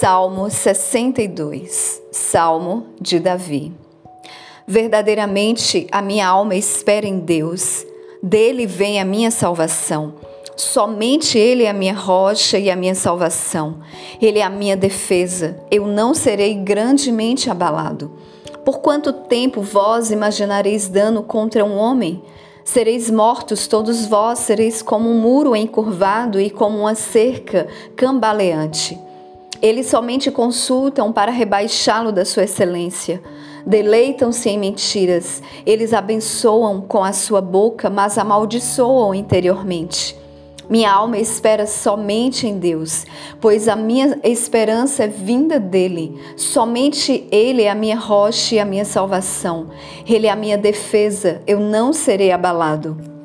Salmo 62 Salmo de Davi Verdadeiramente a minha alma espera em Deus, dele vem a minha salvação. Somente Ele é a minha rocha e a minha salvação. Ele é a minha defesa. Eu não serei grandemente abalado. Por quanto tempo vós imaginareis dano contra um homem? Sereis mortos todos vós, sereis como um muro encurvado e como uma cerca cambaleante. Eles somente consultam para rebaixá-lo da sua excelência. Deleitam-se em mentiras. Eles abençoam com a sua boca, mas amaldiçoam interiormente. Minha alma espera somente em Deus, pois a minha esperança é vinda dele. Somente Ele é a minha rocha e a minha salvação. Ele é a minha defesa, eu não serei abalado.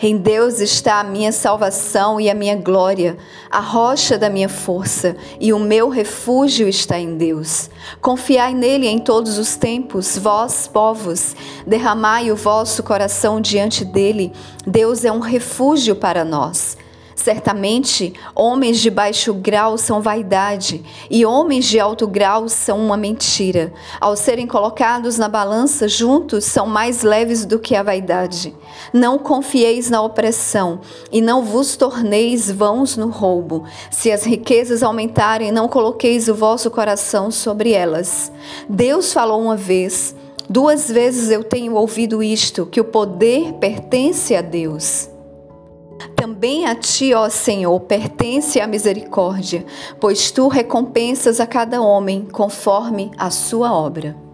Em Deus está a minha salvação e a minha glória, a rocha da minha força, e o meu refúgio está em Deus. Confiai nele em todos os tempos, vós, povos, derramai o vosso coração diante dele. Deus é um refúgio para nós. Certamente, homens de baixo grau são vaidade e homens de alto grau são uma mentira. Ao serem colocados na balança juntos, são mais leves do que a vaidade. Não confieis na opressão e não vos torneis vãos no roubo. Se as riquezas aumentarem, não coloqueis o vosso coração sobre elas. Deus falou uma vez. Duas vezes eu tenho ouvido isto: que o poder pertence a Deus. Também a ti, ó Senhor, pertence a misericórdia, pois tu recompensas a cada homem conforme a sua obra.